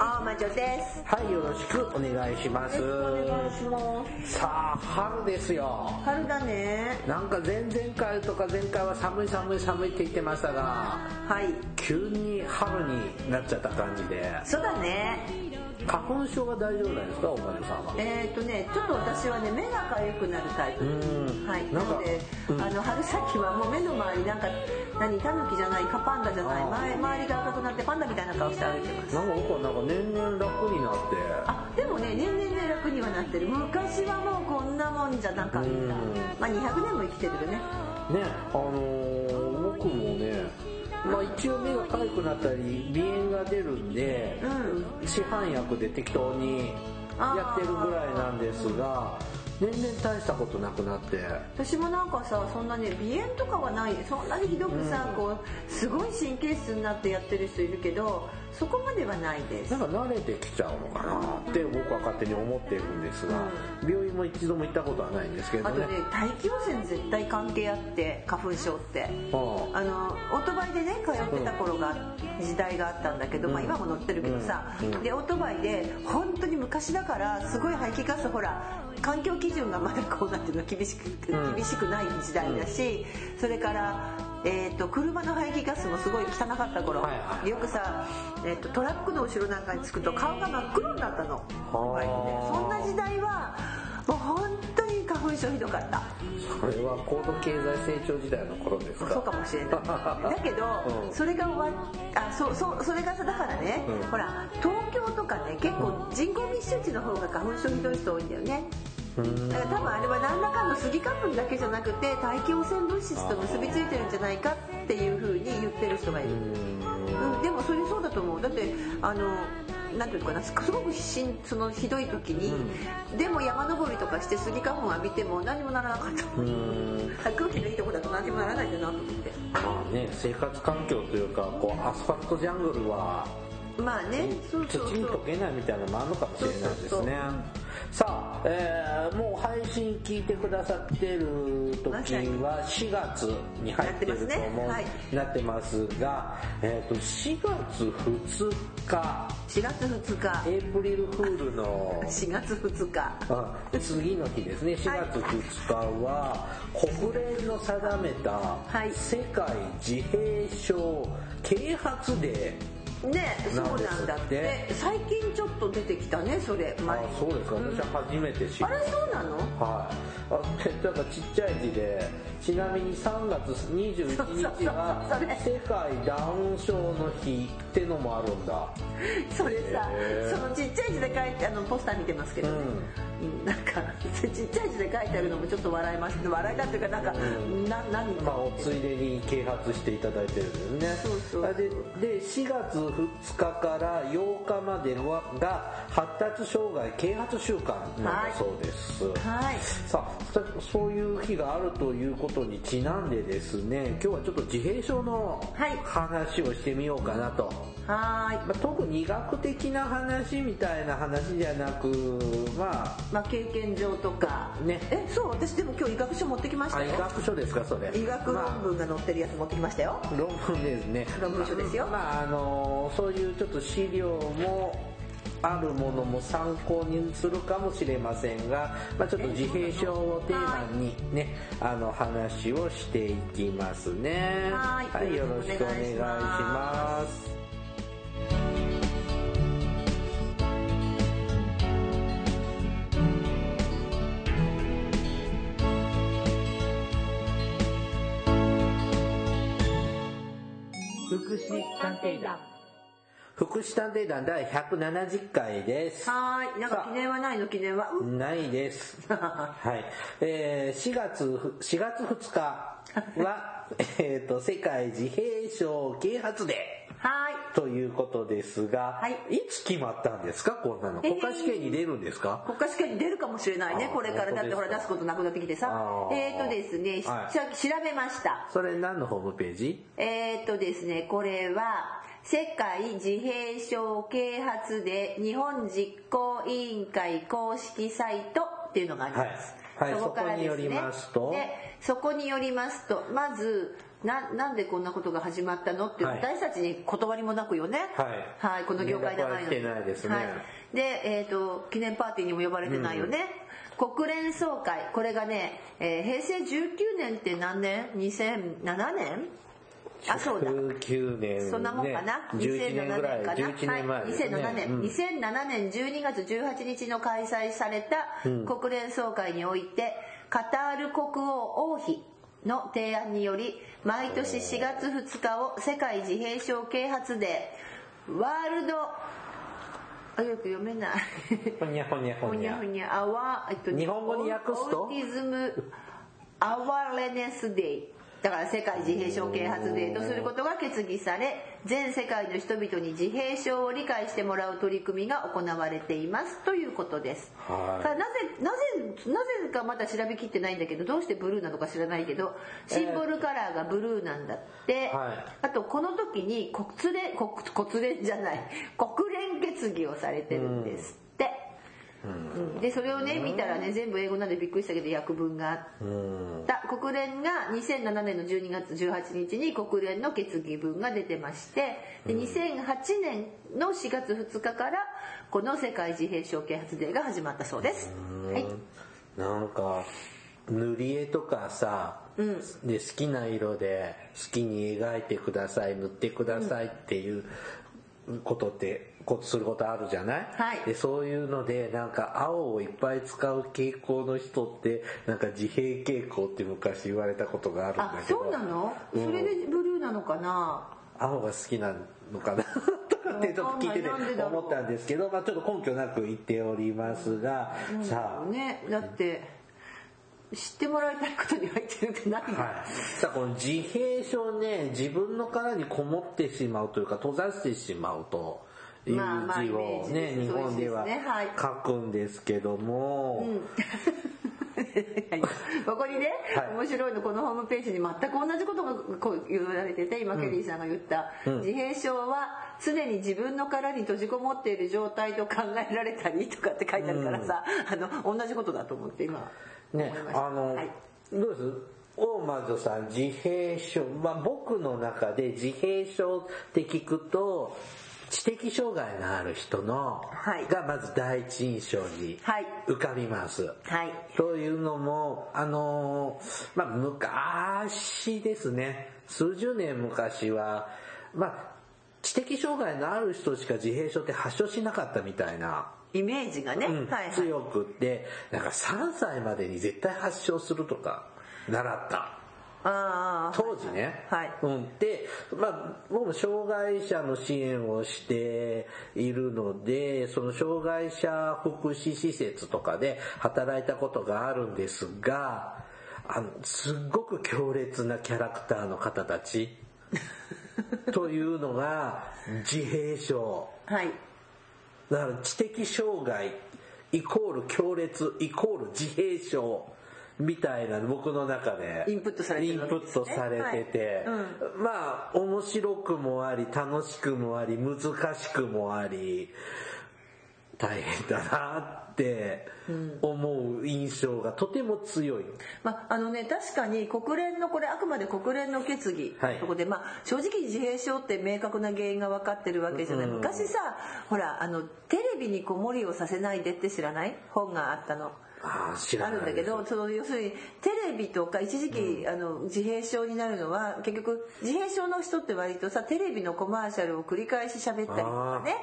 あまじょです。はい、よろしくお願いします。お願いします。さあ、春ですよ。春だね。なんか前々回とか前回は寒い寒い寒いって言ってましたが、はい。急に春になっちゃった感じで、そうだね。花粉症は大丈夫なんですか、おまるさんは？えっ、ー、とね、ちょっと私はね、目が痒くなるタイプ。はい。なので、うん、あの、春先はもう目の周りなんか、何、タヌキじゃないか、パンダじゃない、前周りが赤くなってパンダみたいな顔して歩いてます。なんか僕はなんか年々楽になって。あ、でもね、年々ね、楽にはなってる。昔はもうこんなもんじゃなかった。まあ200年も生きてるよね。ね、あのー、まあ一応目が痒くなったり鼻炎が出るんで、うん、市販薬で適当にやってるぐらいなんですが年々大したことなくなって。私もなんかさそんなね鼻炎とかはない。そんなにひどくさ、うん、こうすごい神経質になってやってる人いるけどそこまではないです。なんか慣れてきちゃうのかなって僕は勝手に思ってるんですが、うん、病院も一度も行ったことはないんですけどね。あとね大気汚染絶対関係あって花粉症って、はあ、あのオートバイでね通ってた頃が、うん、時代があったんだけど、まあ今も乗ってるけどさ、でオートバイで本当に昔だからすごい排気ガスほら環境基準がまだこうなっていうの厳しく厳しくない時代だし、それからえーと、車の排気ガスもすごい汚かった頃、よくさ、えーと、トラックの後ろなんかにつくと顔が真っ黒になったの。バイクでそんな時代はもう本当に花粉症ひどかった。それは高度経済成長時代の頃ですか。そうかもしれない。だけど、うん、それが終わあそうそうそれがさだからね、うん、ほら東京とかね結構人口密集地の方が花粉症ひどい人多いんだよね。だから多分あれは何らかのスギ花粉だけじゃなくて大気汚染物質と結びついてるんじゃないかっていうふうに言ってる人がいる、うん、でもそれそうだと思う。だってあのなんていうかなすごくしんそのひどい時に、うん、でも山登りとかしてスギ花粉浴びても何もならなかった。空気のいいとこだと何もならないん。だなと思ってまあね生活環境というかこうアスファルトジャングルはまあね、そうそうそう。土に溶けないみたいなのもあるのかもしれないですね。さあ、えー、もう配信聞いてくださってる時は4月に入ってると思う、ね。はい、なってますが、えー、と4月2日。4月2日。エイプリルフールの4月2日。次の日ですね。4月2日は国連の定めた世界自閉症啓発デーねそうなんだって。最近ちょっと出てきたねそれ前。あそうですか、うん、私は初めて知あれそうなの？はい。あなんかちっちゃい字でちなみに3月21日は世界ダウン症の日ってのもあるんだ。それさそのちっちゃい字で書いてあのポスター見てますけどね、うん、なんかちっちゃい字で書いてあるのもちょっっと笑いました笑いだっていうかなんか、うん、な何まあおついでに啓発していただいてるんですね。そうそうでで4月2日から8日まではが発達障害啓発週間なんだそうです。はい、はい、さあそういう日があるということにちなんでですね今日はちょっと自閉症の話をしてみようかなと、はい、まあ、特に医学的な話みたいな話じゃなくまあ、まあ、経験上とかね。えそう私でも今日医学書持ってきましたよ。医学書ですかそれ。医学論文が載ってるやつ持ってきましたよ、まあ、論文ですね。論文書ですよ。まああのそういうちょっと資料もあるものも参考にするかもしれませんが、まあ、ちょっと自閉症をテーマにね、あの話をしていきますね。はい、はい、よろしくお願いします。福祉探偵団福祉探偵団第170回です。はい。なんか記念はないの？記念は、うん、ないです。はい。えー、4月、4月2日は、えっと、世界自閉症啓発デー。はい。ということですが、はい。いつ決まったんですか？こんなの。国家試験に出るんですか、国家試験に出るかもしれないねこれから。だってほら出すことなくなってきてさ。えっ、とですね、はい。し調べました。それ何のホームページ？えっ、とですねこれは世界自閉症啓発で日本実行委員会公式サイトっていうのがあります、はい。はい。そこからですね。そこによりますとまずななんでこんなことが始まったのって、はい。私たちに断りもなくよね。はい。この業界長いのに。ないですね。はい。で、えー、と記念パーティーにも呼ばれてないよね、国連総会。これがね、えー平成19年って何年 ?2007 年？あそうだ。19年、ね、そんなもんかな、11年ぐらい。2007年かな11年ね、はい、2007年、うん。2007年12月18日の開催された国連総会において、カタール国王王妃の提案により毎年4月2日を世界自閉症啓発デー。ワールドあよく読めない。ほにゃほにゃほにゃ。ふにゃふにゃアワー、えっとね日本語に訳すと？ Autism Awareness Day。だから世界自閉症啓発デーとすることが決議され全世界の人々に自閉症を理解してもらう取り組みが行われていますということです、はい。ただなぜなぜなぜかまだ調べきってないんだけどどうしてブルーなのか知らないけどシンボルカラーがブルーなんだって、はい。あとこの時に国連国 国連じゃない国連決議をされてるんです。って、うんでそれをね見たらね全部英語なんでびっくりしたけど訳文があうん。った国連が2007年の12月18日に国連の決議文が出てましてで2008年の4月2日からこの世界自閉症啓発デーが始まったそうです。はい。なんか塗り絵とかさ、で好きな色で好きに描いてください塗ってくださいっていうことってこすることあるじゃない、はい。でそういうのでなんか青をいっぱい使う傾向の人ってなんか自閉傾向って昔言われたことがあるんだあけど。そうなの、うん。それでブルーなのかな？青が好きなのかな？と かってちょっと聞いてて思ったんですけど、まあ、ちょっと根拠なく言っておりますが、さあ。ねだって知ってもらいたいことに入ってるって何、はい、さあこの自閉症ね自分の殻にこもってしまうというか閉ざしてしまうという字をね日本では書くんですけども、ここにね、はい。面白いのこのホームページに全く同じことがこう言われてて今ケリーさんが言った、自閉症は常に自分の殻に閉じこもっている状態と考えられたりとかって書いてあるからさ、あの同じことだと思って今ねあの、はい。どうです？大魔さん自閉症、まあ、僕の中で自閉症って聞くと知的障害のある人の、はい。がまず第一印象にはい。浮かびます。はい。というのも、あのーまあ、昔ですね、数十年昔は、まあ、知的障害のある人しか自閉症って発症しなかったみたいな、イメージがね、うんはいはい。強くって、なんか3歳までに絶対発症するとか、習った。ああ当時ね。はいうん。で、まあ、僕も障害者の支援をしているので、その障害者福祉施設とかで働いたことがあるんですが、あの、すっごく強烈なキャラクターの方たち というのが自閉症。はいだから知的障害イコール強烈イコール自閉症みたいな僕の中で。インプットされてるインプットされてて、はい。まあ面白くもあり楽しくもあり難しくもあり大変だなって思う印象がとても強い。まああのね、確かに国連のこれあくまで国連の決議はい。そこで、まあ、正直自閉症って明確な原因が分かってるわけじゃない、うん。昔さほらあのテレビに子守りをさせないでって知らない？本があったの。あるんだけどその要するにテレビとか一時期、あの自閉症になるのは結局自閉症の人って割とさテレビのコマーシャルを繰り返し喋ったりとかね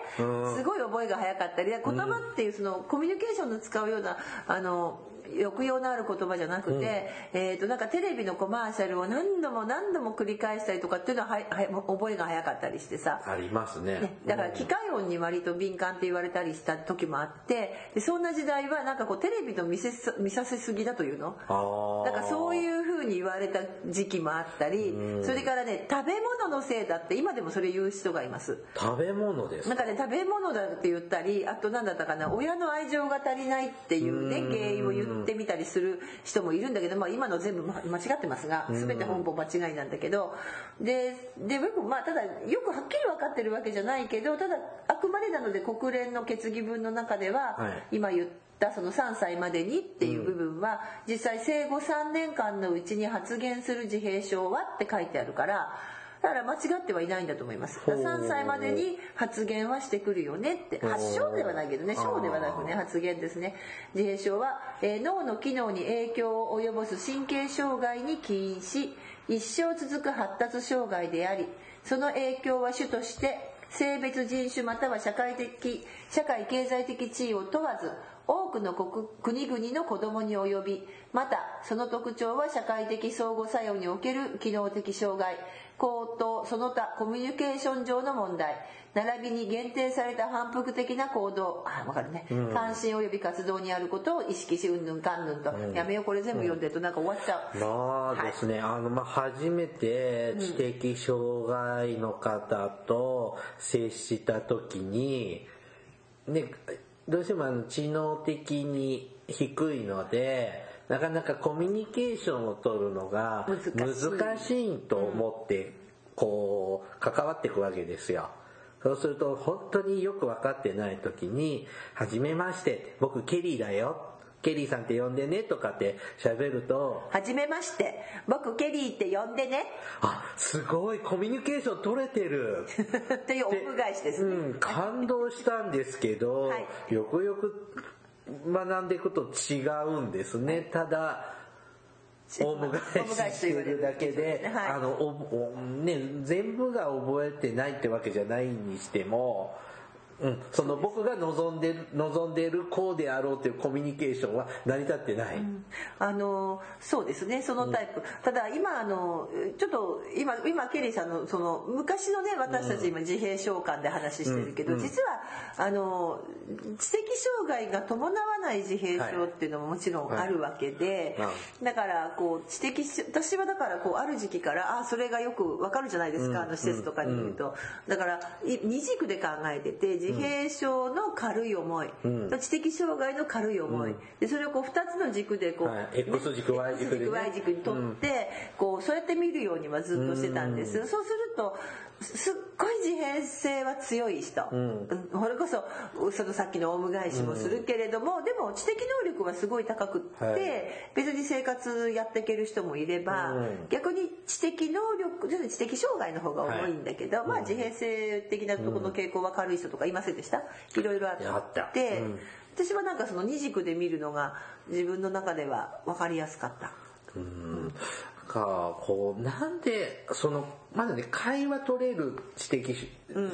すごい覚えが早かったり言葉っていうそのコミュニケーションの使うようなあの抑揚のある言葉じゃなくて、えー、となんかテレビのコマーシャルを何度も何度も繰り返したりとかっていうのははは覚えが早かったりしてさ。ありますね。ね、だから機械音に割と敏感って言われたりした時もあってでそんな時代はなんかこうテレビの見せす見させすぎだというの。あー。だからそういうふ風に言われた時期もあったり、それからね食べ物のせいだって今でもそれ言う人がいます。食べ物です。なんかね食べ物だって言ったりあと何だったかな親の愛情が足りないっていうね原因を言ってみたりする人もいるんだけど、まあ、今の全部間違ってますが全て本邦間違いなんだけどでで僕まあただよくはっきり分かってるわけじゃないけどただあくまでなので国連の決議文の中では、今言ったその3歳までにっていう部分は、実際生後3年間のうちに発言する自閉症はって書いてあるからだから間違ってはいないんだと思います。3歳までに発言はしてくるよねって。発症ではないけどね。症ではなくね発言ですね。自閉症は、えー、脳の機能に影響を及ぼす神経障害に起因し一生続く発達障害でありその影響は主として性別人種または社会的社会経済的地位を問わず多くの国々の子供に及びまたその特徴は社会的相互作用における機能的障害口頭その他コミュニケーション上の問題。並びに限定された反復的な行動。あ分かるね、うん、関心及び活動にあることを意識しうんぬんかんぬんと、うん、やめようこれ全部読んでるとなんか終わっちゃう、まあですね、はい、あのまあ初めて知的障害の方と接した時にねどうしてもあの知能的に低いのでなかなかコミュニケーションを取るのが難しいと思ってこう関わっていくわけですよ。そうすると本当によく分かってない時に「はじめまして僕ケリーだよ」ケリーさんって呼んでねとかって喋ると「はじめまして。僕ケリーって呼んでね」あすごいコミュニケーション取れてる。っていうオウ返しですね、うん、感動したんですけど、はい、よくよく学んでいくと違うんですね、ただオウム返ししてるだけで、はい、あのね、全部が覚えてないってわけじゃないにしてもうん、その僕が望んでる望んでいるこうであろうというコミュニケーションは成り立ってない、うん、あのそうですね。そのタイプ、うん、ただ今あのちょっと今今ケリーさんのその昔のね私たち今自閉召喚で話してるけど、実はあの知的障害が伴わない自閉症っていうのももちろんあるわけで、はい。はい、だからこう知的私はだからこうある時期からあそれがよくわかるじゃないですか、あの施設とかにいると、だから二軸で考えてて自閉症の軽い思い、うん、知的障害の軽い思い、うん、でそれをこう2つの軸でこう、はい、X 軸 Y 軸で、ね、Y 軸にとって、こうそうやって見るようにはずっとしてたんです、そうするとすっごい自閉性は強い人、うん、これこそそのさっきのオウム返しもするけれども、うん、でも知的能力はすごい高くって、はい、別に生活やっていける人もいれば、うん、逆に知的能力知的障害の方が多いんだけど、はい、まあ自閉性的なところの傾向は軽い人とかいませんでした？いろいろあって、私はなんかその二軸で見るのが自分の中では分かりやすかった。うんかこうなんでそのまずね会話取れる知的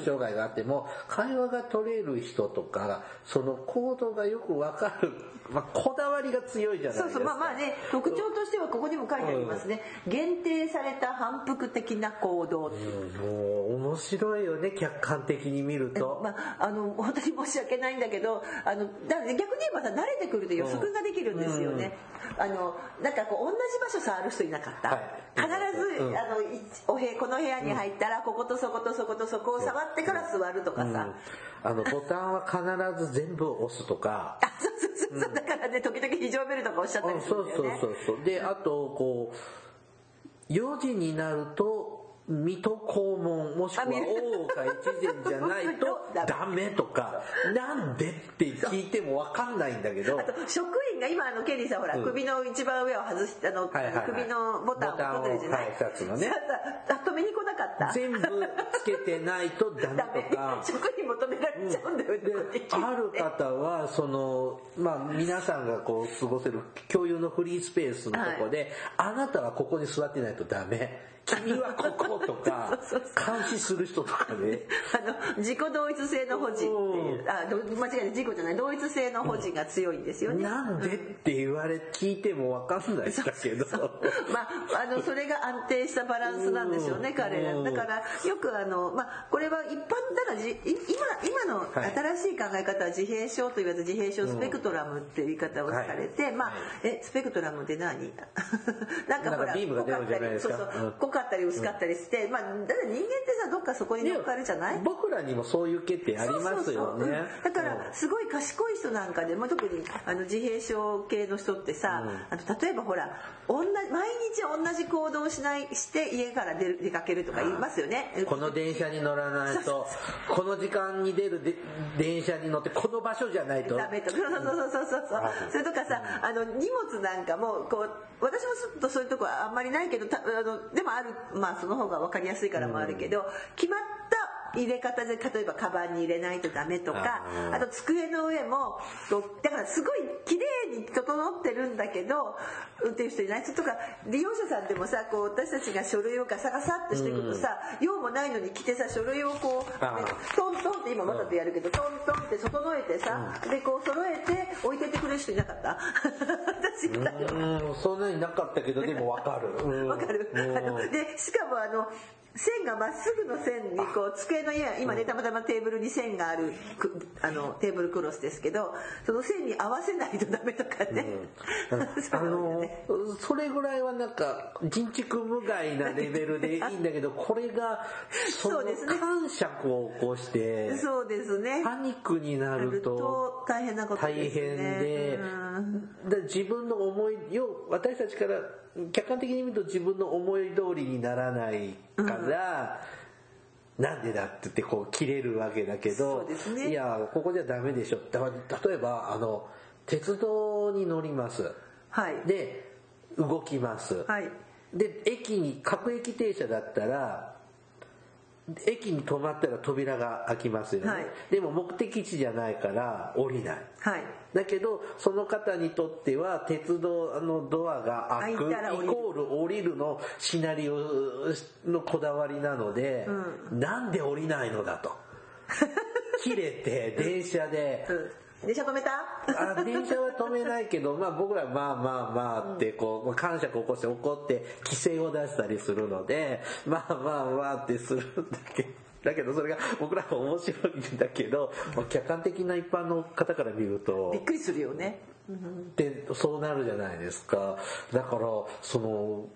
障害があっても、うん、会話が取れる人とかその行動がよくわかる、まあ、こだわりが強いじゃないですか。そうそうまあまあね特徴としてはここにも書いてありますね、うん、限定された反復的な行動、うん、もう面白いよね客観的に見ると、まあ、あの本当に申し訳ないんだけどあのだ逆に言えばさ慣れてくると予測ができるんですよね、あのなんかこう同じ場所触る人いなかった、はい、必ず、うん、あのお部この部屋に入ったら、こことそことそことそこを触ってから座るとかさ、うん、あの ボタンは必ず全部押すとか。あそうそうそう、う。ん、だからね時々非常ベルとかおっしゃったりするんだよね。そうそうそうそう。であとこう4時になると水戸黄門もしくは大岡越前じゃないと ダメとかなんでって聞いても分かんないんだけど。あと職員が今あのケリーさんほら、うん、首の一番上を外してあの、はいはいはい、首のボタンを取ってるじゃない、2つのね止めに来なかった。全部つけてないとダメとか。職員求められちゃうんだよね、うん、ある方はそのまあ皆さんがこう過ごせる共有のフリースペースのとこで、はい、あなたはここに座ってないとダメ君はこことか 監視する人とかね。あの自己同一性の保持っていう。あ間違えた。自己じゃない。同一性の保持が強いんですよね、なんでって言われ聞いても分かんないんだけど。まああのそれが安定したバランスなんでしょうね彼ら。だからよくあのまあこれは一般だからじ今今の新しい考え方は自閉症と言わず自閉症スペクトラムっていう言い方をされて、まあえスペクトラムって何？なんかほらビームが出るんじゃないですか。そうそう。濃かったり薄かったりして、まあだから人間ってさどっかそこに乗っかるじゃない？僕らにもそういう欠点ありますよね。だからすごい賢い人なんかでも特にあの自閉症系の人ってさ、あの例えばほら同じ毎日同じ行動をしないして家から出る出かけるとか言いますよね。この電車に乗らないとこの時間に出るで電車に乗ってこの場所じゃないと。ダメと。そうそうそうそうそう。そうそれとかさあの荷物なんかもこう私もちょっとそういうとこはあんまりないけどたあのでもあるまあその方が分かりやすいからもあるけど、決まった入れ方で例えばカバンに入れないとダメとかあと机の上もだからすごい綺麗に整ってるんだけど運転手いない人とか利用者さんでもさこう私たちが書類をガサガサっとしていくとさ用もないのに来てさ書類をこうトントンって今わざとやるけどトントンって整えてさでこう揃えて置いてってくれる人いなかった？私いたようん。そんなになかったけどでも分かる。わかる。あのでしかもあの線がまっすぐの線にこう机の家今ねたまたまテーブルに線があるあのテーブルクロスですけどその線に合わせないとダメとかね、あのそれぐらいはなんか人畜無害なレベルでいいんだけど これがその感触を起こしてそうですね。パニックになると大変なこと大変で自分の思いを私たちから客観的に見ると自分の思い通りにならないから、なんでだって言ってこう切れるわけだけど、ね。いやここじゃダメでしょだ例えばあの鉄道に乗ります。はい。で動きます、はい。で駅に各駅停車だったら駅に止まったら扉が開きますよね、はい。でも目的地じゃないから降りない。はい。だけどその方にとっては鉄道のドアが開くイコール降りるのシナリオのこだわりなので、なんで降りないのだと。切れて電車でうん電車止めた？あ電車は止めないけど、まあ僕らまあまあまあってこう、感触を起こして怒って規制を出したりするので、まあまあまあってするんだけど、だけどそれが僕らは面白いんだけど、まあ客観的な一般の方から見るとびっ、くりするよね。でそうなるじゃないですか。だから、その、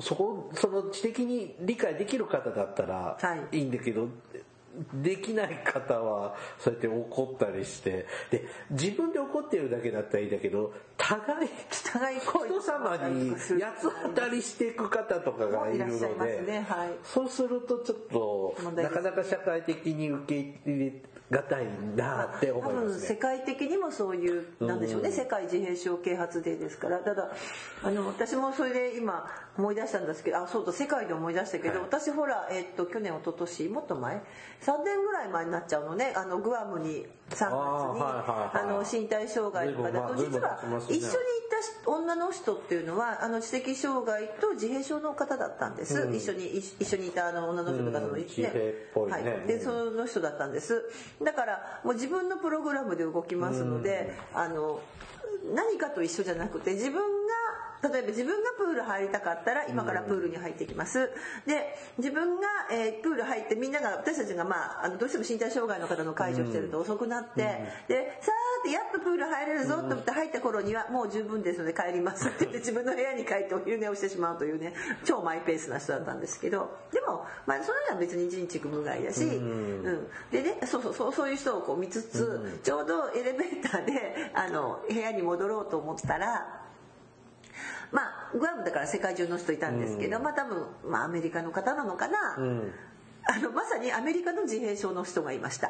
そこ、その知的に理解できる方だったらはい。いいんだけど、できない方はそうやって怒ったりして、で、自分で怒ってるだけだったらいいんだけど、互い、互い人様に八つ当たりしていく方とかがいるのいらっしゃいますで、ねはい。そうするとちょっと、なかなか社会的に受け入れがたいなって思い多分ますね。世界的にもそういうなんでしょうね。世界自閉症啓発デーですから。ただあの私もそれで今思い出したんですけどあそうだ世界で思い出したけど、はい。私ほら、えっと去年一昨年もっと前？3年ぐらい前になっちゃうのね。あのグアムに3月にあーはいはいはい。あの身体障害と随分実は一緒に行った女の人っていうのはあの知的障害と自閉症の方だったんです、うん。一緒に一一緒にいたあの女の人とかその、うん。自閉っぽいね。はい、でその人だったんですだからもう自分のプログラムで動きますので、あの何かと一緒じゃなくて自分が例えば自分がプール入りたかったら今からプールに入ってきます。で自分が、えープール入ってみんなが私たちが、まあ、あのどうしても身体障害の方の介助してると遅くなって、でさーってやっとプール入れるぞと思って入った頃にはもう十分ですので帰りますって言って 自分の部屋に帰ってお昼寝をしてしまうというね超マイペースな人だったんですけど。でも、まあ、それは別に人畜無害だし、うん。でねそうそうそうそういう人をこう見つつ、ちょうどエレベーターであの部屋に戻ろうと思ったら。まあグアムだから世界中の人いたんですけど、まあ多分、まあ、アメリカの方なのかな、うん。あのまさにアメリカの自閉症の人がいました。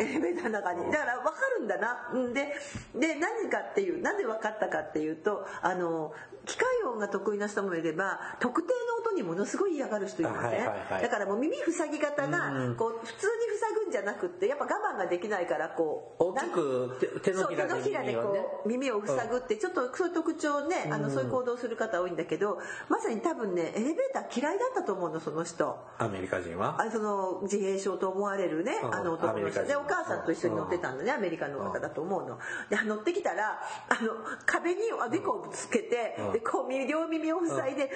エレベーターの中に。だから分かるんだな。うん。でで何かっていうなんで分かったかっていうとあの機械音が得意な人もいれば特定の音にものすごい嫌がる人いますね、だからもう耳塞ぎ方がこう普通に塞ぐんじゃなくってやっぱ我慢ができないからこう大きく手のひらでこう耳を塞ぐってちょっとそういう特徴ねあのそういう行動する方多いんだけどまさに多分ねエレベーター嫌いだったと思うのその人。アメリカ人は？あその自閉症と思われるねあの男の人。でお母さんと一緒に乗ってたんだねアメリカの方だと思うの。で乗ってきたらあの壁におでこをぶつけてでこう両耳を塞いで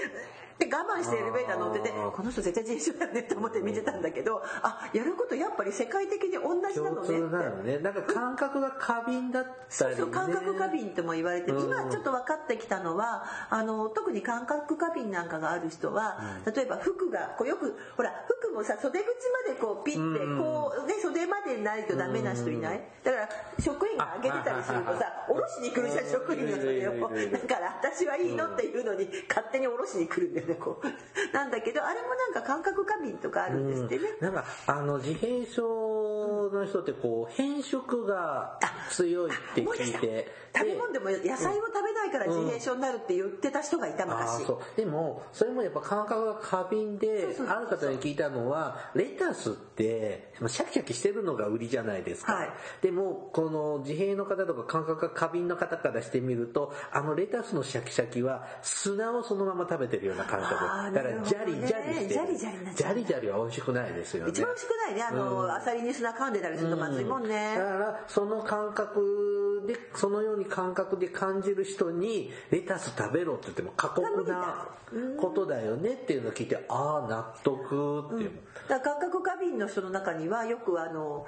で我慢してエレベーター乗っててこの人絶対人種だねって思って見てたんだけどあやることやっぱり世界的に同じなのねなのね。なんか感覚が過敏だったり、ね、そうそう感覚過敏とも言われて今ちょっと分かってきたのはあの特に感覚過敏なんかがある人は、例えば服がこうよくほら服もさ袖口までこうピッてこう、ね、袖までないとダメな人いない？だから職員が上げてたりするとさ下ろしに来るじゃん。職員の袖をだから私はいいのっていうのに勝手に下ろしに来るんだよねこう。なんだけどあれもなんか感覚過敏とかあるんですってね、うん、なんかあの自閉症 Oh. の人ってこう変色が強いって聞いて食べ物でも野菜を食べないから自閉症になるって言ってた人がいた昔、う。ん、でもそれもやっぱ感覚が過敏である方に聞いたのはレタスってシャキシャキしてるのが売りじゃないですか、はい、でもこの自閉の方とか感覚が過敏の方からしてみるとあのレタスのシャキシャキは砂をそのまま食べてるような感覚。だからジャリジャリしてジャリジャリは美味しくないですよね。一番美味しくないね。あの、うん、アサリに砂噛んでたりするとまずいもんね、だからその感覚でそのように感覚で感じる人にレタス食べろって言っても過酷なことだよねっていうのを聞いてああ納得っていう、うん、だから感覚過敏の人の中にはよくあの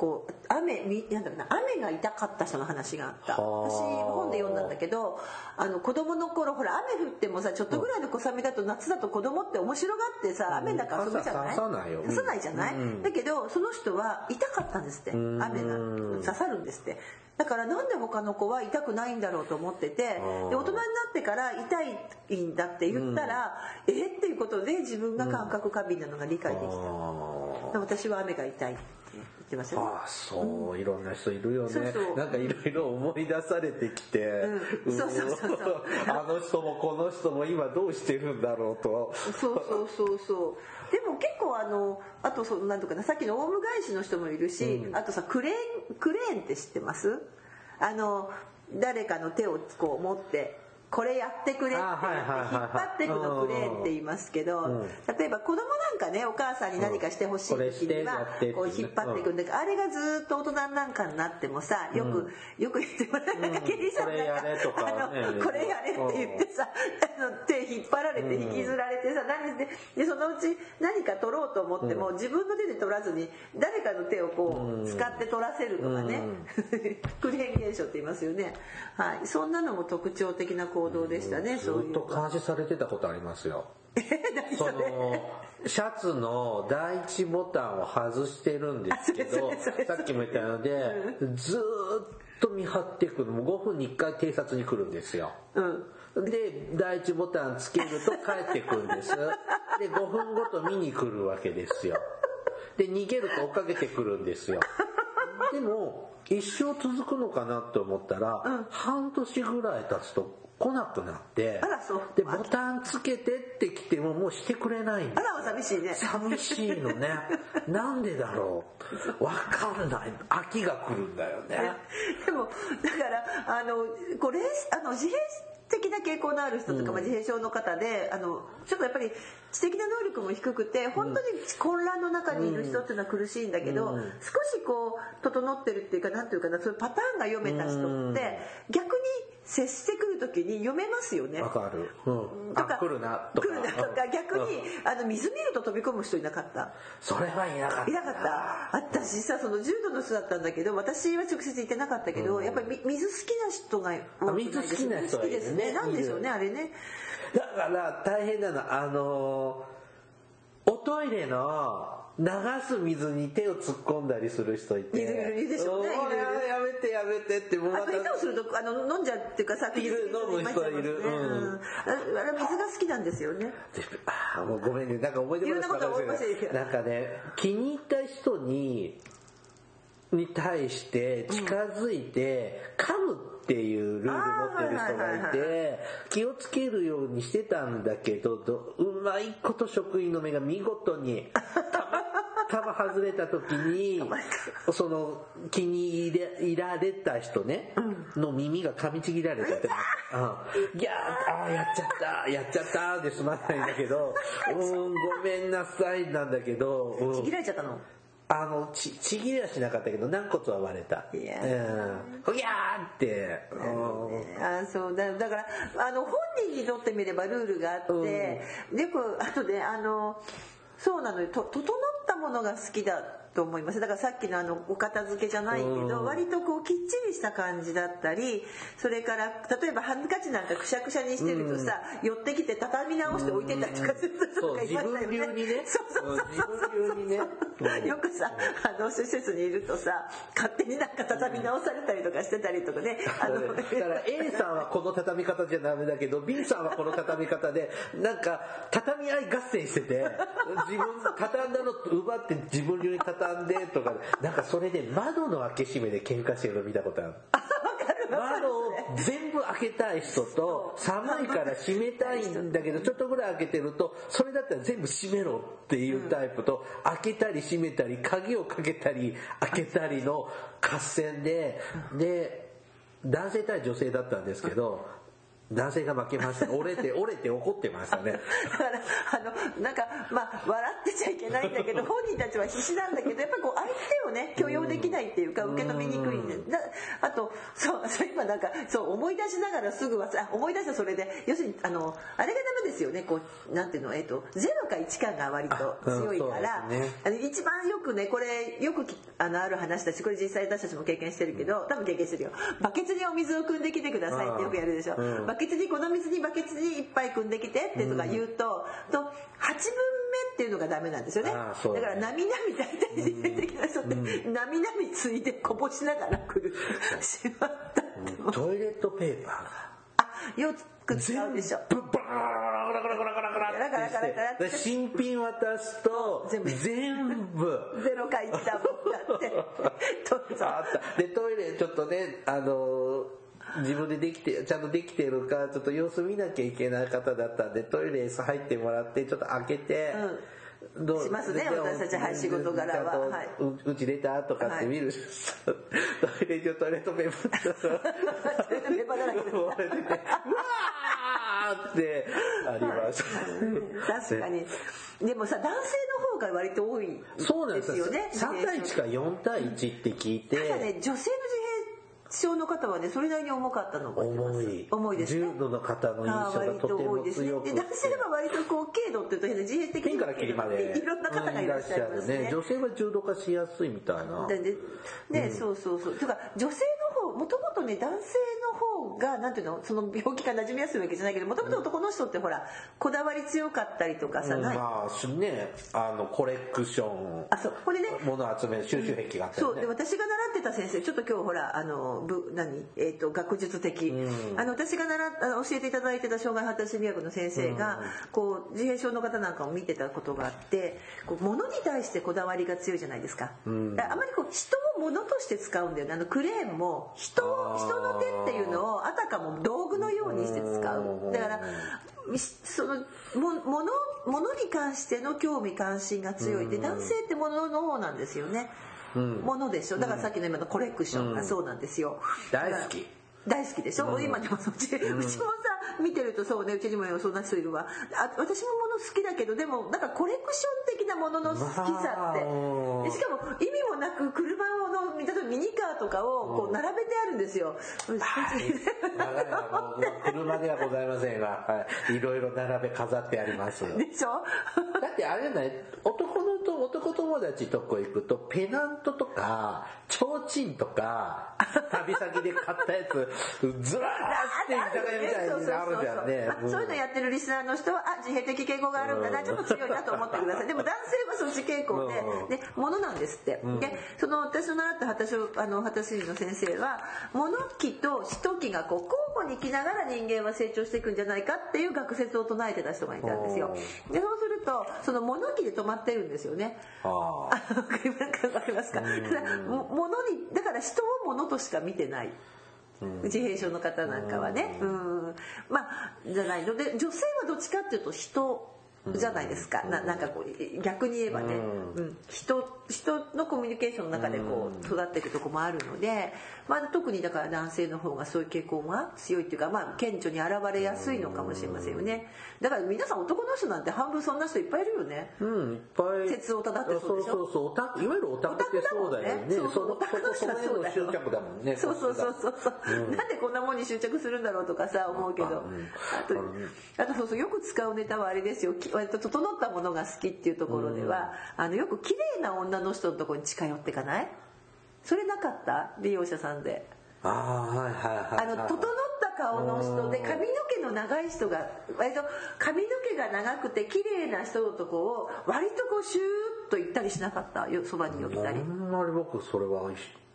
こう雨なんだろうな雨が痛かった人の話があった。私本で読んだんだけどあの子供の頃ほら雨降ってもさちょっとぐらいの小雨だと夏だと子供って面白がってさ雨だから遊ぶじゃない？刺さないよ。刺さないじゃない、うん、だけどその人は痛かったんですって。雨が刺さるんですって。だからなんで他の子は痛くないんだろうと思っててで大人になってから痛いんだって言ったら、うん、え？っていうことで自分が感覚過敏なのが理解できた、うん、私は雨が痛いってますよ、ああそう、いろんな人いるよね。そうそう。なんかいろいろ思い出されてきて、うん、そうそうそうそう。あの人もこの人も今どうしてるんだろうと。そうそうそうそう。でも結構あのあとそなんとかなさっきのオウム返しの人もいるし、うん、あとさクレーンクレーンって知ってます？あの誰かの手をこう持ってこれやってくれって引っ張ってくのクレーンって言いますけど、例えば子供なんかねお母さんに何かしてほしい時にはこう引っ張っていくんだけどあれがずっと大人なんかになってもさよくよく言ってもなんかケリーさん。があのこれやれって言ってさあの手引っ張られて引きずられてさ何ででそのうち何か取ろうと思っても自分の手で取らずに誰かの手をこう使って取らせるとかね。クレーン現象って言いますよね。はい。そんなのも特徴的な行動でしたね、ずっと監視されてたことありますよ。そのシャツの第一ボタンを外してるんですけどさっきも言ったのでずっと見張ってくるもう5分に1回偵察に来るんですよ、うん、で第一ボタンつけると帰ってくるんです。で5分ごと見に来るわけですよ。で逃げると追っかけてくるんですよ。でも一生続くのかなって思ったら、うん、半年ぐらい経つと来なくなってでボタンつけてって来てももうしてくれないんあら寂しいね。寂しいのね。なんでだろう？わかんない。飽きが来るんだよね。でもだからあのこれあの自閉的な傾向のある人とか、まあ、自閉症の方であのちょっとやっぱり知的な能力も低くて本当に混乱の中にいる人っていうのは苦しいんだけど、少しこう整ってるっていうか何ていうかなそういうパターンが読めた人って逆に接してくる時に読めますよね。わかる。うん。とか来るなとか。来るなとか逆に、あの水見ると飛び込む人いなかった。それはいなかった。いなかった。私さその重度の人だったんだけど私は直接行ってなかったけど、うん、やっぱり水好きな人が水好きな人好きですね。なんでしょうねあれね。だから大変なのあのおトイレの流す水に手を突っ込んだりすする人いて。いるでしょうねやめてやめてってもうあと下手をするとあの飲んじゃうっていうかさいる飲む人いる、うん、あれ水が好きなんですよね。あもうごめんね。なんか思い出話なんかね気に入った人にに対して近づいて噛むっていうルール持ってる人がいて気をつけるようにしてたんだけどうまいこと職員の目が見事に たま外れた時にその気に入られた人ねの耳が噛みちぎられたって。うん、いやあやっちゃった。やっちゃった。で済まないんだけど。うんごめんなさいなんだけど、ちぎられちゃったの？あのちちぎりはしなかったけど軟骨は割れた。いやうん。ほぎゃーって、あそう。だだからあの本人にとってみればルールがあって、うん、よくあとであのそうなのよ。と整ったものが好きだ。と思いますだからさっきのあのお片付けじゃないけど、割とこうきっちりした感じだったりそれから例えばハンカチなんかくしゃくしゃにしてるとさ、寄ってきて畳み直して置いてたりとかする人とかいましたよね。自分流にね。そうそうそうそう。ね、よくさあの施設にいるとさ勝手になんか畳み直されたりとかしてたりとかね。あのだから A さんはこの畳み方じゃダメだけど B さんはこの畳み方でなんか畳み合い合戦してて自分畳んだの奪って自分流に畳畳んでとか、なんかそれで窓の開け閉めで喧嘩してるの見たことある。窓を全部開けたい人と寒いから閉めたいんだけどちょっとぐらい開けてるとそれだったら全部閉めろっていうタイプと開けたり閉めたり鍵をかけたり開けたりの合戦でで男性対女性だったんですけど男性が負けました。折れて 折れて怒ってましたね。だからあのなんかまあ笑ってちゃいけないんだけど 本人たちは必死なんだけどやっぱりこう相手をね許容できないっていうか受け止めにくいんであとそうそう今なんかそう思い出しながらすぐ忘れ思い出したそれで。要するにあのあれがダメですよね。こうなんていうのえっ、ー、と0か1かが割と強いから、ね、あの一番よくねこれよくあのある話だしこれ実際私たちも経験してるけど多分経験してるよ。バケツにお水を汲んできてくださいってよくやるでしょ、うん。バケツにこの水にバケツにいっぱい汲んできてってとか言うと、と8分目っていうのがダメなんですよね。だからなみなみ大体自然的な人ってなみなみついてこぼしながら来る。しまったトイレットペーパーが。あよく使うでしょ。ブバーラガラガラガラガラガラガラガラって新品渡すと全部全部ゼロ回ったもんだってあったでトイレちょっとねあの自分でできて、ちゃんとできてるか、ちょっと様子見なきゃいけない方だったんで、トイレ入ってもらって、ちょっと開けて、うん、どうしますね、私たち、はい、仕事柄は。はい、うち出たとかって見る、はい、トイレ上トイレットペーパートイレットペーパーだらけで。うわーってありました。確かに。でもさ、男性の方が割と多いそうなんですよね。3対1か4対1って聞いて。ただね、女性の自症の方はねそれなりに重かったのが重い。重いですね。重度の方の印象がとても強く。て、ね、男性は割とこう軽度っていうと自閉的にから切りまでいろんな方がいらっしゃいますね。ね。女性は重度化しやすいみたいな。でね、うん、そうそうそう。とか女性の方もともとね男性の方がなんていうのその病気が馴染みやすいわけじゃないけどもともと男の人ってほらこだわり強かったりとかさ、うん、まあねあのコレクションあそう。これね物集め収集癖があったり、ね、そう。で私が習ってた先生ちょっと今日ほらあのぶ何？えーと、学術的、うん、あの私が習教えていただいてた障害発達心理学の先生が、うん、こう自閉症の方なんかを見てたことがあってこう物に対してこだわりが強いじゃないですか,、うん、あまりこう人を物として使うんだよね。あのクレーンも人人の手っていうのをあたかも道具のようにして使う。だからそのものものに関しての興味関心が強い。で男性ってものの方なんですよね。ものでしょ。だからさっきの今のコレクション。がそうなんですよ、大好き。大好きでしょ、うん、今でもそっち、うん、うちもさ見てるとそうね。うちにもそんな人いるわあ私ももの好きだけどでもなんかコレクション的なものの好きさってしかも意味もなく車の例えばミニカーとかをこう並べてあるんですよ、うん、車ではございませんが、はい、いろいろ並べ飾ってあります。でしょ？だってあれじゃない男のと男友達とこ行くとペナントとか提灯とか旅先で買ったやつずらーって居酒屋みたいにあるじゃんね。そういうのやってるリスナーの人はあ自閉的敬語があるんだな。ちょっと強いなと思ってください。でも男性はそっち傾向で、ね、なんですって、でその私の習った畑あの畑師の先生は物期と人期がこう交互に生きながら人間は成長していくんじゃないかっていう学説を唱えてた人がいたんですよ。でそうするとその物期で止まってるんですよね。わかりますか？物にだから人を物としか見てない。自閉症の方なんかはね、うん、まあじゃないの。で女性はどっちかっていうと人じゃないですか、ななんかこう逆に言えばね、うん、人人のコミュニケーションの中でこう育っていくとこもあるので、まあ、特にだから男性の方がそういう傾向が強いっていうか、まあ、顕著に現れやすいのかもしれませんよね。だから皆さん男の人なんて半分そんな人いっぱいいるよね。うんいっぱい鉄オタだってそうでしょそうそうそういわゆるオタクってそうだよね。そうそうオタクの人はそうだよ執着だもんね。そうそうそうそうそう、ん、なんでこんなもんに執着するんだろうとかさ思うけど、あとあとそうそうよく使うネタはあれですよ。割と整ったものが好きっていうところでは、あのよく綺麗な女の人のところに近寄っていかない？それなかった？利用者さんで。ああはいはいはい、あの整った顔の人で髪の毛の長い人が割と髪の毛が長くて綺麗な人のとこを割とこうシューッと行ったりしなかった？そばに寄ったり。あんまり僕それは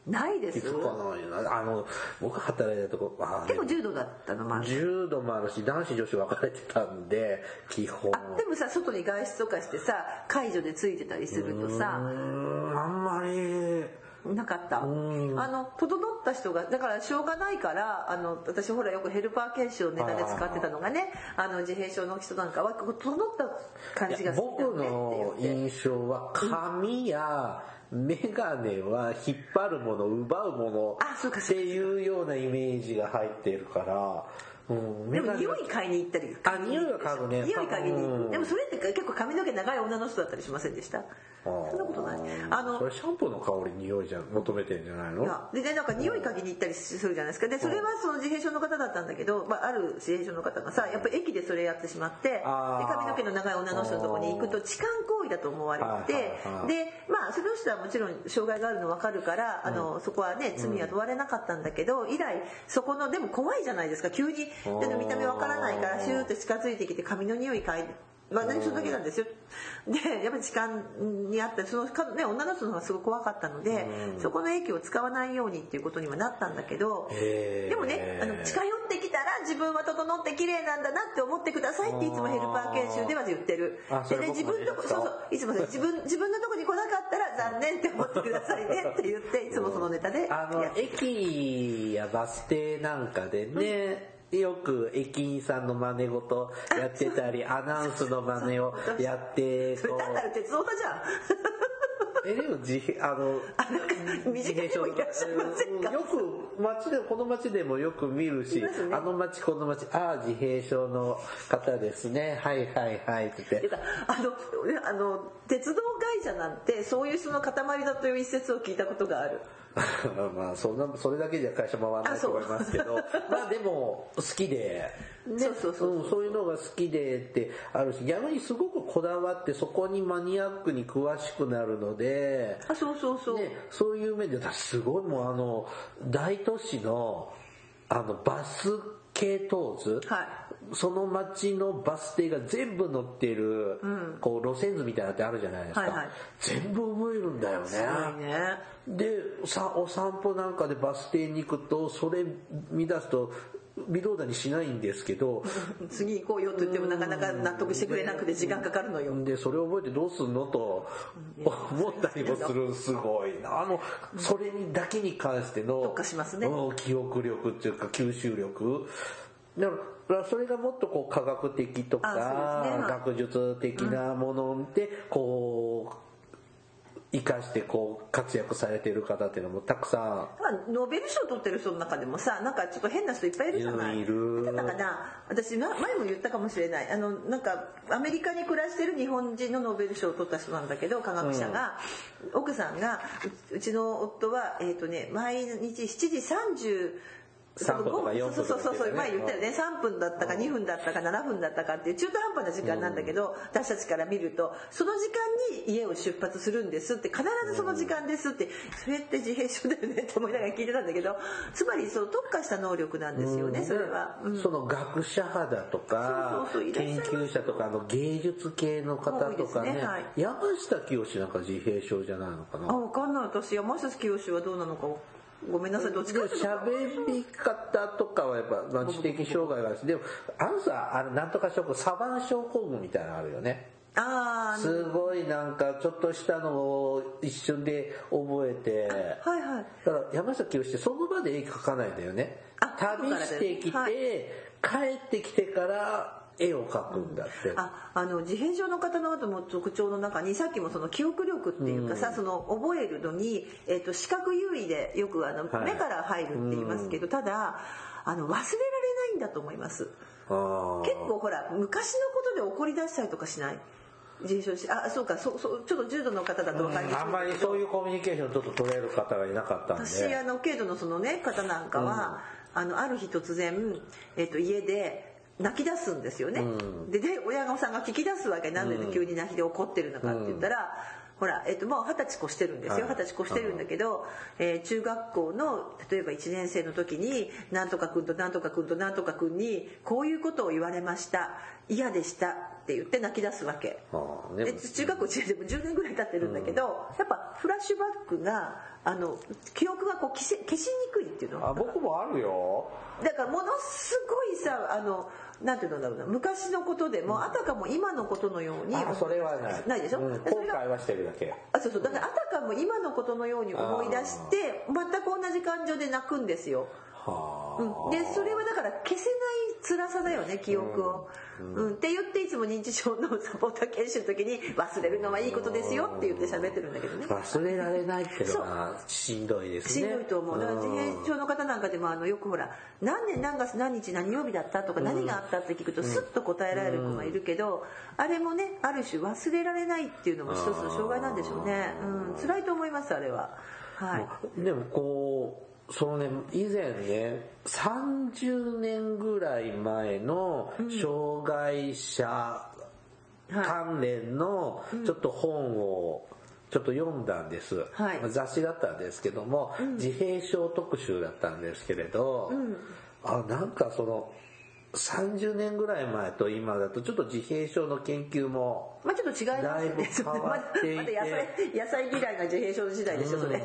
ないです？かないあの僕働いたとこあ結構柔道だったのもあ。る柔道もあるし男子女子分かれてたんで基本。あでもさ外に外出とかしてさ解除でついてたりするとさ。あんまりなかった。あの整った人がだからしょうがないからあの私ほらよくヘルパー研修をネタで使ってたのがねあの自閉症の人なんかは整った感じがする、ね、僕の印象は髪や、うんメガネは引っ張るもの奪うものっていうようなイメージが入っているからうん、でも匂い買いに行ったり。あ匂いは嗅ぐね。匂い嗅ぎに。でもそれって結構髪の毛長い女の人だったりしませんでした？そんなことない。あのそれシャンプーの香り匂いじゃ求めてんじゃないの？いやでなんか匂い嗅ぎに行ったりするじゃないですか。でそれはその自閉症の方だったんだけど、まあ、ある自閉症の方がさやっぱり駅でそれやってしまってで髪の毛の長い女の人のとこに行くと痴漢行為だと思われてでまあその人はもちろん障害があるの分かるからあの、そこはね罪は問われなかったんだけど以来そこのでも怖いじゃないですか。急にで見た目わからないからシューって近づいてきて髪の匂い嗅いで。まあ、何する時なんですよ。で、やっぱり時間にあったその、ね、女の人の方がすごい怖かったので、そこの駅を使わないようにっていうことにはなったんだけど、でもね、あの、近寄ってきたら自分は整って綺麗なんだなって思ってくださいっていつもヘルパー研修では言ってる。でね、自分のとこ、そうそう、いつもね、自分、自分のとこに来なかったら残念って思ってくださいねって言って、いつもそのネタであの、駅やバス停なんかでね、うんよく駅員さんの真似事やってたり、アナウンスの真似をやって。それだったら鉄道だじゃん。え、でも自閉、あの、あ、なんか、短いもいらっしゃいませんか？よく、街で、この街でもよく見るし、ね、あの街、この街、ああ、自閉症の方ですね。はいはいはいって。あの、あの、鉄道会社なんて、そういう人の塊だという一説を聞いたことがある。まあそんなそれだけじゃ会社回らないと思いますけど まあでも好きで、ね、そうそうそう、う。ん、そういうのが好きでってあるし逆にすごくこだわってそこにマニアックに詳しくなるのであそうそうそう、ね、そういう面ですごいもうあの大都市のあのバス系統図、はい、その町のバス停が全部載ってる、うん、こう路線図みたいなのってあるじゃないですか、はいはい、全部覚えるんだよね。ね。でさお散歩なんかでバス停に行くとそれ見出すと微動だにしないんですけど 次行こうよと言ってもなかなか納得してくれなくて時間かかるのよ。でそれを覚えてどうすんのと思ったりもするすごいな。あのそれにだけに関しての記憶力っていうか吸収力。だからそれがもっとこう科学的とか、学術的なものでこう生かしてこう活躍されてる方っていうのもたくさん。ノーベル賞取ってる人の中でもさなんかちょっと変な人いっぱいいるじゃない？いる。だから私前も言ったかもしれない。あのなんかアメリカに暮らしてる日本人のノーベル賞を取った人なんだけど科学者が、うん、奥さんがうちの夫はえっ、ー、とね毎日7時30 3分とか4分とか、そうそうそう前言ったよね。3分だったか2分だったか7分だったかっていう中途半端な時間なんだけど、私たちから見るとその時間に家を出発するんですって必ずその時間ですってそれって自閉症だよねって思いながら聞いてたんだけどつまりその特化した能力なんですよね、それは、うん、その学者派だとか研究者とかの芸術系の方とかね、ねはい、山下清なんか自閉症じゃないのかな？あ分かんない私。山下清はどうなのかごめんなさいどっちか。喋り方とかはやっぱ、まあ、知的障害があるし。でもあのさあのなんとか症候サバン症候群みたいなのあるよね。あすごいなんかちょっとしたのを一瞬で覚えて。はいはい。だから山崎をしてその場で絵描かないんだよね。旅してきて、はい、帰ってきてから絵を描くんだって。あ、あの自閉症の方のも特徴の中にさっきもその記憶力っていうかさ、うん、その覚えるのにえっ、ー、と視覚優位でよくあの、はい、目から入るって言いますけど、ただあの忘れられないんだと思います。結構ほら昔のことで怒り出したりとかしない？自閉症あそうかそうそうちょっと重度の方だと分かります、うん、あんまりそういうコミュニケーションちょっと取れる方がいなかったんで。私あの軽度のそのね方なんかは、うん、あのある日突然、えーと家で泣き出すんですよね、うん、でで親御さんが聞き出すわけ。なんで急に泣きで怒ってるのかって言ったら、ほら、えっと、もう二十歳越してるんですよ。二十歳越してるんだけど、えー、中学校の例えば1年生の時になんとか君となんとか君となんとか君にこういうことを言われました。嫌でしたって言って泣き出すわけ、で中学校1年でも10年ぐらい経ってるんだけど、やっぱフラッシュバックがあの記憶がこう消し消しにくいっていうの。あ僕もあるよ。だからものすごいさあのなんていうんだろうな。昔のことでも、あたかも今のことのようにそれはない。ないでしょ、うん、後悔はしてるだけあそうそう。だからあたかも今のことのように思い出して全く同じ感情で泣くんですよ。うん、でそれはだから消せない辛さだよね記憶を、うん、うん、って言っていつも認知症のサポーター研修の時に忘れるのはいいことですよって言って喋ってるんだけどね。忘れられないっていうのはしんどいですね。しんどいと思う。だから自閉症の方なんかでもあのよくほら何年何月何日何曜日だったとか何があったって聞くとスッと答えられる子がいるけど、あれもねある種忘れられないっていうのも一つの障害なんでしょうね、うん、辛いと思いますあれは。はい。でもこうそのね、以前ね、30年ぐらい前の障害者関連のちょっと本をちょっと読んだんです。はい、雑誌だったんですけども、自閉症特集だったんですけれど、あ、なんかその、30年ぐらい前と今だとちょっと自閉症の研究もまあちょっと違いますね。変わっていて、ま、野菜野菜嫌いが自閉症時代でしょ、うん、それ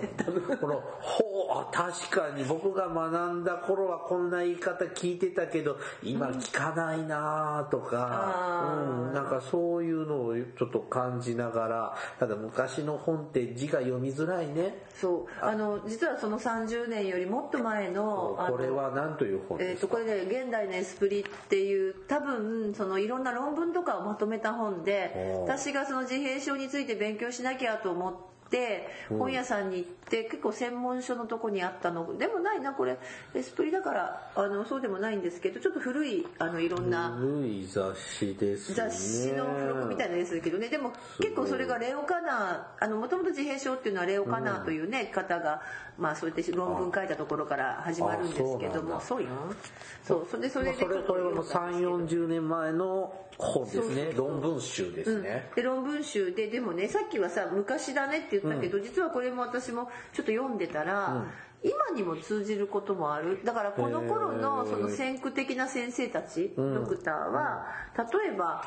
このほう確かに。僕が学んだ頃はこんな言い方聞いてたけど今聞かないなとか、うん、うん、なんかそういうのをちょっと感じながら。ただ昔の本って字が読みづらいね。そう。あの実はその30年よりもっと前のこれは何という本ですか、えー、とこれね現代のエスプリっていう多分そのいろんな論文とかをまとめた本で私がその自閉症について勉強しなきゃと思って。本屋さんに行って結構専門書のとこにあったの。でもないなこれエスプリだからあのそうでもないんですけどちょっと古いあのいろんな古い雑誌ですね。雑誌の付録みたいなやつだけどね。でも結構それがレオ・カナーもともと自閉症っていうのはレオ・カナーというね、方がまあそうやって論文書いたところから始まるんですけども。そうよ。そうそれでそれでそれそれはもう3 4 0年前の本ですね。論文集ですね、うん、で論文集ででもねさっきはさ昔だねって言ったけど、うん、実はこれも私もちょっと読んでたら、うん。今にも通じることもある。だからこの頃のその先駆的な先生たち、ドクターは例えば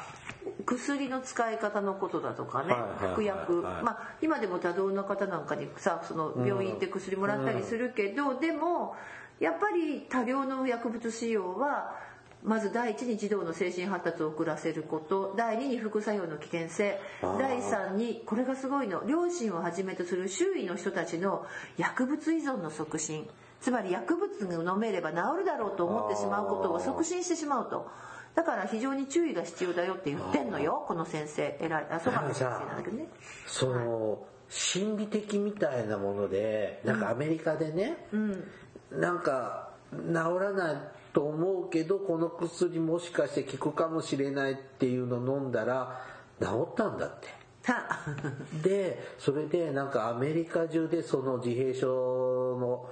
薬の使い方のことだとかね、服薬、まあ今でも多動の方なんかにさその病院行って薬もらったりするけど、でもやっぱり多量の薬物使用はまず第一に児童の精神発達を遅らせること第二に副作用の危険性第三にこれがすごいの両親をはじめとする周囲の人たちの薬物依存の促進。つまり薬物が飲めれば治るだろうと思ってしまうことを促進してしまうと。だから非常に注意が必要だよって言ってんのよこの先生。偉い。あ曽我先生なんだけどね。その、はい、心理的みたいなものでなんかアメリカでね、うん、なんか治らないと思うけどこの薬もしかして効くかもしれないっていうの飲んだら治ったんだって。でそれでなんかアメリカ中でその自閉症の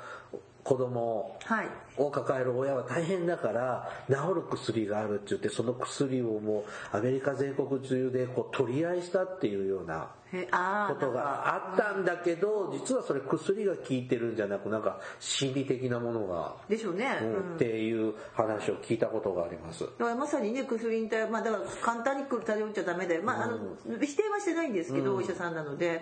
子供を抱える親は大変だから治る薬があるって言ってその薬をもうアメリカ全国中でこう取り合いしたっていうようなことがあったんだけど実はそれ薬が効いてるんじゃなくなんか心理的なものがでしょうね、うん、っていう話を聞いたことがあります。だからまさにね薬に頼まあだから簡単に頼っちゃダメだよ。まあ,、あの否定はしてないんですけど、お医者さんなので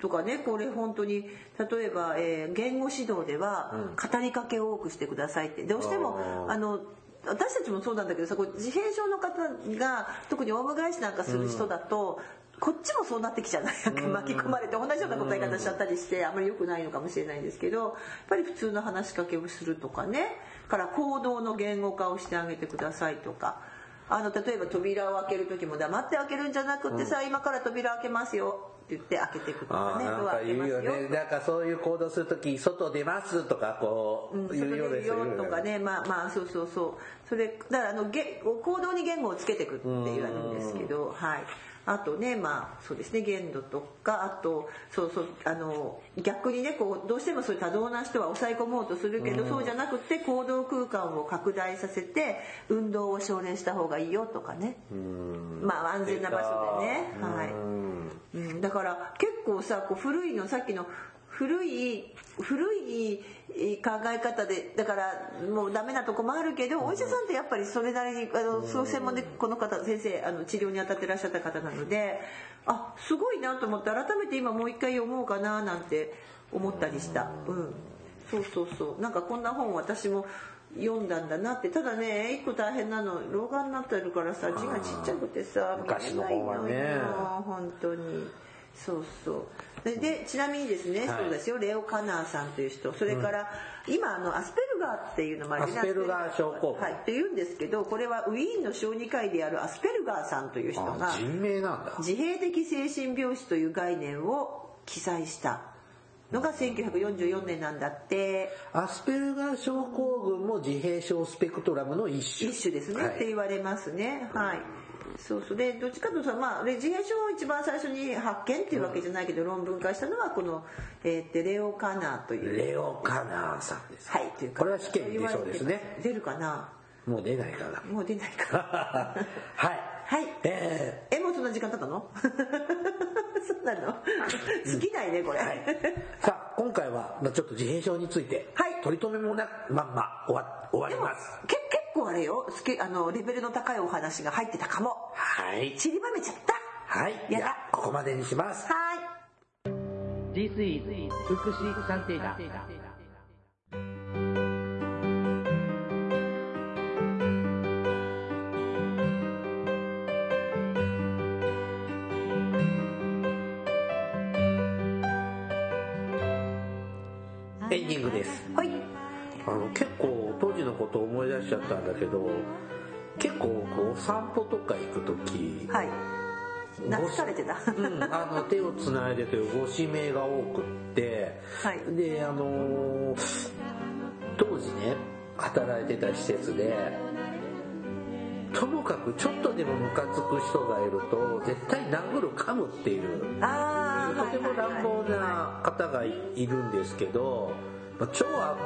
とかねこれ本当に例えば、えー、言語指導では語りかけを多くしてくださいって。どうしてもあの私たちもそうなんだけどさこう自閉症の方が特にオウム返しなんかする人だと、うん、こっちもそうなってきちゃう。巻き込まれて同じような答え方しちゃったりしてあんまり良くないのかもしれないんですけどやっぱり普通の話しかけをするとかねから行動の言語化をしてあげてくださいとか。あの例えば扉を開ける時も黙って開けるんじゃなくてさ、うん、今から扉開けますよ言って開けていくとかねドア開けますよ。ね。なんかそういう行動する時外出ますとかこう言うようですよ、とかねまあまあそうそうそう。それだからあの行動に言語をつけていくって言われるんですけどはいあとねまあそうですね限度とかあとそうそうあの逆にねこうどうしてもそういう多動な人は抑え込もうとするけど、そうじゃなくて行動空間を拡大させて運動を奨励した方がいいよとかね。まあ安全な場所でね。はい、うん、だから結構さこう古いのさっきの古い古い考え方でだからもうダメなとこもあるけどお医者さんってやっぱりそれなりにあのそう専門でこの方先生あの治療に当たってらっしゃった方なのであすごいなと思って改めて今もう一回読もうかななんて思ったりした。うん、そうそうそう。なんかこんな本私も読んだんだなって。ただね一個大変なの老眼になってるからさ字がちっちゃくてさ昔の本はね。本当にそうそう。でちなみにですね、はい、そうですよ。レオ・カナーさんという人。それから、うん、今あのアスペルガーっていうのもありアスペルガー症候群、はい、っていうんですけどこれはウィーンの小児科医であるアスペルガーさんという人が人名なんだ。自閉的精神病死という概念を記載した。のが1944年なんだって。アスペルガー症候群も自閉症スペクトラムの一種。一種ですね、はい、って言われますね。はいそうそう。でどっちかというとまあ自閉症を一番最初に発見っていうわけじゃないけど、論文化したのはこの、えー、レオ・カナーという。レオ・カナーさんですはいというこれは試験出そうですね。出るかな？もう出ないかなもう出ないか はい。はい。えー、えもうそんな時間経ったの？そうなの？尽きないねこれ、はい、さあ今回はちょっと自閉症について、はい、取り留めもなまんま終わ終わります。結構あれよ好きあのレベルの高いお話が入ってたかも。はい。散りばめちゃった。はい。やだ。ここまでにします。はい。This is 福祉探偵団。エンディングです。はい。あの結構当時のことを思い出しちゃったんだけど結構こう散歩とか行く時はい。懐かれてた、うん、あの 手をつないでというご指名が多くって、はい、であの当時ね働いてた施設でともかくちょっとでもムカつく人がいると絶対殴る噛むっていうとても乱暴な方がいるんですけど、まあ、超あ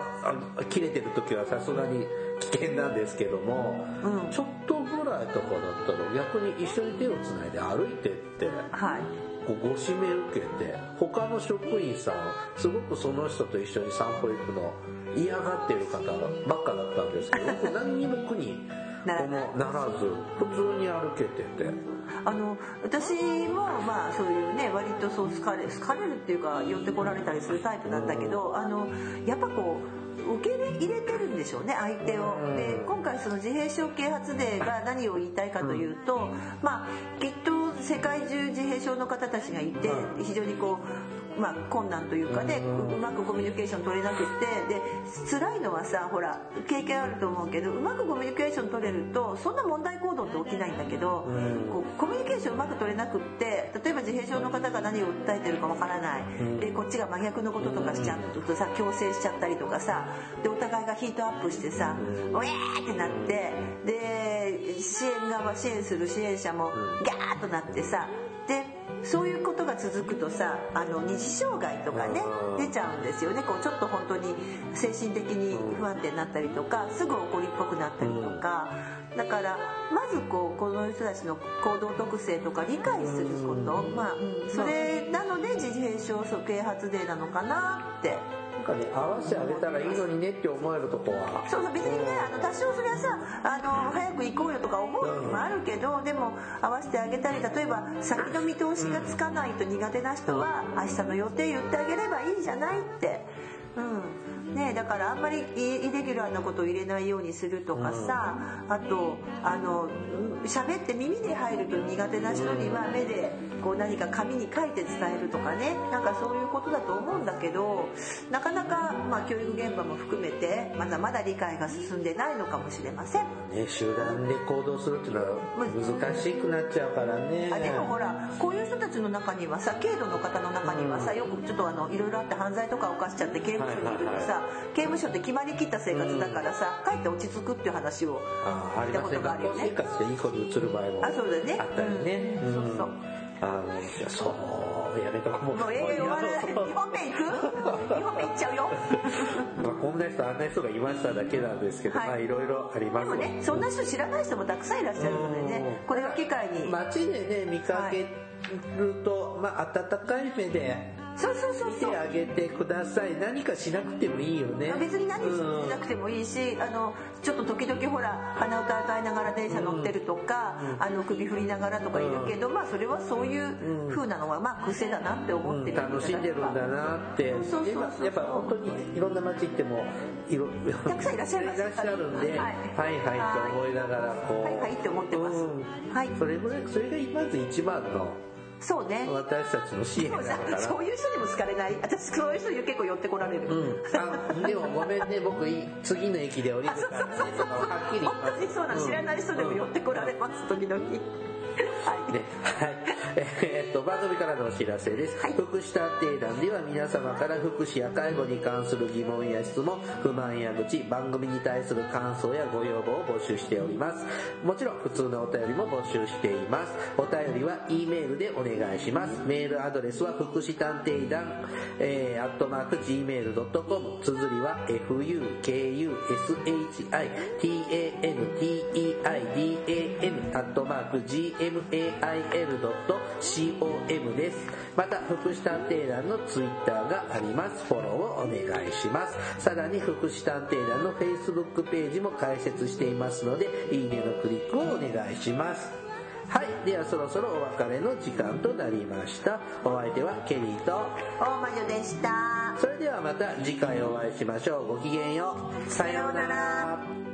あ切れてる時はさすがに危険なんですけども、うん、ちょっとぐらいとかだったら逆に一緒に手をつないで歩いてって、はい、こうご指名受けて他の職員さんすごくその人と一緒に散歩行くの嫌がってる方ばっかだったんですけど 僕何にも苦にならず。普通に歩けて。て。あの私もまあそういうね割とそう好かれ好かれるっていうか寄ってこられたりするタイプなんだけどあのやっぱこう受け入れてるんでしょうね相手を。で今回その自閉症啓発デーが何を言いたいかというとまあきっと世界中自閉症の方たちがいて非常にこうまあ、困難というかねうまくコミュニケーション取れなくてで辛いのはさほら経験あると思うけどうまくコミュニケーション取れるとそんな問題行動って起きないんだけどこうコミュニケーションうまく取れなくって例えば自閉症の方が何を訴えてるかわからない。でこっちが真逆のこととかしちゃうとさ強制しちゃったりとかさでお互いがヒートアップしてさ「おえー!」ってなってで支援側支援する支援者もギャーッとなってさでそういうことが続くくとさあの二次障害とかね出ちゃうんですよね。こうちょっと本当に精神的に不安定になったりとかすぐ怒りっぽくなったりとか。だからまずこうこの人たちの行動特性とか理解すること。まあ、うん、それなので自閉症啓発デーなのかなって。かね合わせてあげたらいいのにねって思えるとこは。そうそう別にねあの多少それはさあの早く行こうよとか思う時もあるけど、でも合わせてあげたり例えば先の見通しがつかないと苦手な人は明日の予定言ってあげればいいじゃないって。うんねだからあんまりイレギュラーなことを入れないようにするとかさ、うん、あとあの喋って耳で入ると苦手な人には目でこう何か紙に書いて伝えるとかね。なんかそういうことだと思うんだけどなかなか、まあ、教育現場も含めてまだまだ理解が進んでないのかもしれません。ね、集団で行動するっていうのは難しくなっちゃうからね。あでもほらこういう人たちの中にはさ軽度の方の中にはさよくちょっとあのいろいろあって犯罪とか犯しちゃって刑務所にいるとさ、刑務所って決まりきった生活だからさ、帰って落ち着くっていう話を聞いたことがあるよね。生活でいい子に移る場合もあそうだねあったりね。うん、そうそう。あのそう。やめとこうもうええよ2本目行く？2本目行っちゃうよ。まあこんな人あんな人がいましただけなんですけど、はい、まあいろいろあります。でもねそんな人知らない人もたくさんいらっしゃるのでねこれを機会に。街でね見かけると、はい、まあ温かい目でそうそうそう見てあげてください。何かしなくてもいいよね。別に何しなくてもいいし、あのちょっと時々ほら鼻歌歌いながら電車乗ってるとか、うん、あの首振りながらとかいるけど、うん、まあそれはそういう風なのはまあ癖だなって思ってる、楽しんでるんだなって。そうそうそうやっぱ本当にいろんな街行ってもいろたくさんいらっしゃいます。いらっしゃるんで、はい、はいはいって思いながらこう。はいはいって思ってます、はい。それぐらいそれがまず一番のそうね。私たちの支援だから。そういう人にも好かれない？私そういう人に結構寄ってこられる、うん、でもごめんね僕次の駅で降りるからね。はっきり本当にそうな、うん、知らない人でも寄ってこられます時々はい、ね、はい。えー、っと、番組からのお知らせです。はい、福祉探偵団では皆様から福祉や介護に関する疑問や質問、不満や愚痴、番組に対する感想やご要望を募集しております。もちろん、普通のお便りも募集しています。お便りは E メールでお願いします。メールアドレスは福祉探偵団、えー、アットマーク gmail.com、綴りは fukushi, tanteIdan、アットマーク gmail.com mail.com です。また、福祉探偵団のツイッターがあります。フォローをお願いします。さらに、福祉探偵団の Facebook ページも開設していますので、いいねのクリックをお願いします。はい。ではそろそろお別れの時間となりました。お相手はケリーと大魔女でした。それではまた次回お会いしましょう。ごきげんよう。さようなら。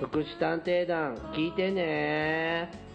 福祉探偵団聞いてね。